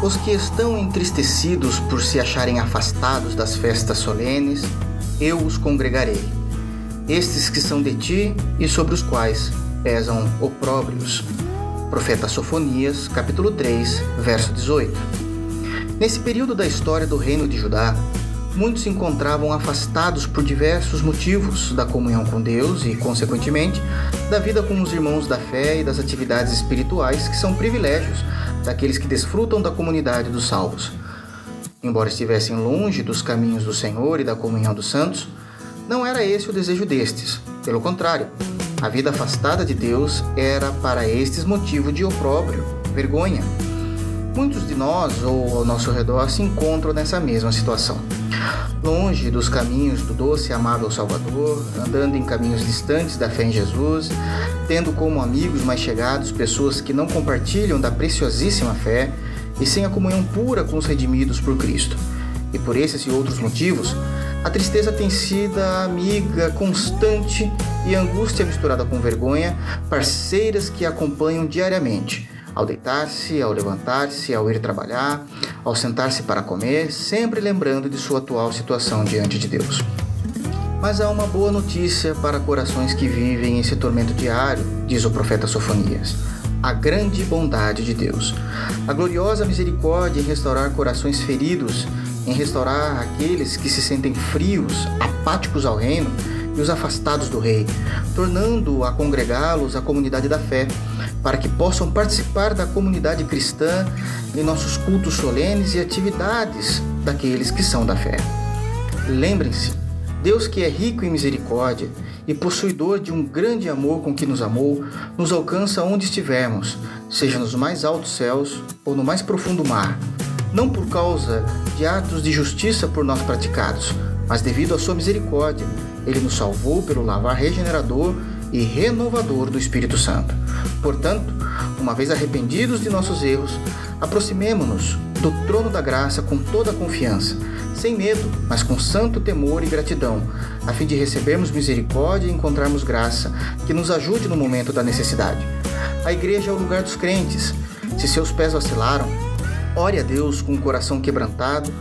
Os que estão entristecidos por se acharem afastados das festas solenes, eu os congregarei. Estes que são de ti e sobre os quais pesam opróbrios. Profeta Sofonias, capítulo 3, verso 18. Nesse período da história do reino de Judá, muitos se encontravam afastados por diversos motivos da comunhão com Deus e, consequentemente, da vida com os irmãos da fé e das atividades espirituais que são privilégios daqueles que desfrutam da comunidade dos salvos. Embora estivessem longe dos caminhos do Senhor e da comunhão dos santos, não era esse o desejo destes. Pelo contrário, a vida afastada de Deus era para estes motivo de opróbrio, vergonha. Muitos de nós ou ao nosso redor se encontram nessa mesma situação. Longe dos caminhos do doce e amável Salvador, andando em caminhos distantes da fé em Jesus, tendo como amigos mais chegados pessoas que não compartilham da preciosíssima fé e sem a comunhão pura com os redimidos por Cristo. E por esses e outros motivos, a tristeza tem sido a amiga constante e a angústia misturada com vergonha, parceiras que a acompanham diariamente ao deitar-se, ao levantar-se, ao ir trabalhar, ao sentar-se para comer, sempre lembrando de sua atual situação diante de Deus. Mas há uma boa notícia para corações que vivem esse tormento diário, diz o profeta Sofonias. A grande bondade de Deus. A gloriosa misericórdia em restaurar corações feridos, em restaurar aqueles que se sentem frios, apáticos ao reino e os afastados do Rei, tornando a congregá-los à comunidade da fé, para que possam participar da comunidade cristã em nossos cultos solenes e atividades daqueles que são da fé. Lembrem-se, Deus que é rico em misericórdia e possuidor de um grande amor com que nos amou, nos alcança onde estivermos, seja nos mais altos céus ou no mais profundo mar, não por causa de atos de justiça por nós praticados, mas devido à sua misericórdia ele nos salvou pelo lavar regenerador e renovador do Espírito Santo. Portanto, uma vez arrependidos de nossos erros, aproximemo-nos do trono da graça com toda a confiança, sem medo, mas com santo temor e gratidão, a fim de recebermos misericórdia e encontrarmos graça que nos ajude no momento da necessidade. A igreja é o lugar dos crentes. Se seus pés vacilaram, ore a Deus com o coração quebrantado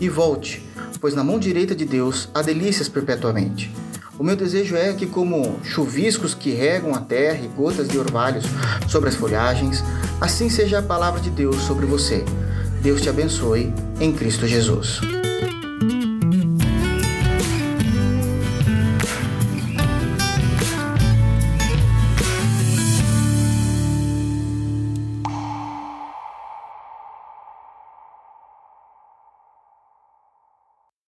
e volte pois na mão direita de Deus há delícias perpetuamente. O meu desejo é que, como chuviscos que regam a terra e gotas de orvalhos sobre as folhagens, assim seja a palavra de Deus sobre você. Deus te abençoe em Cristo Jesus.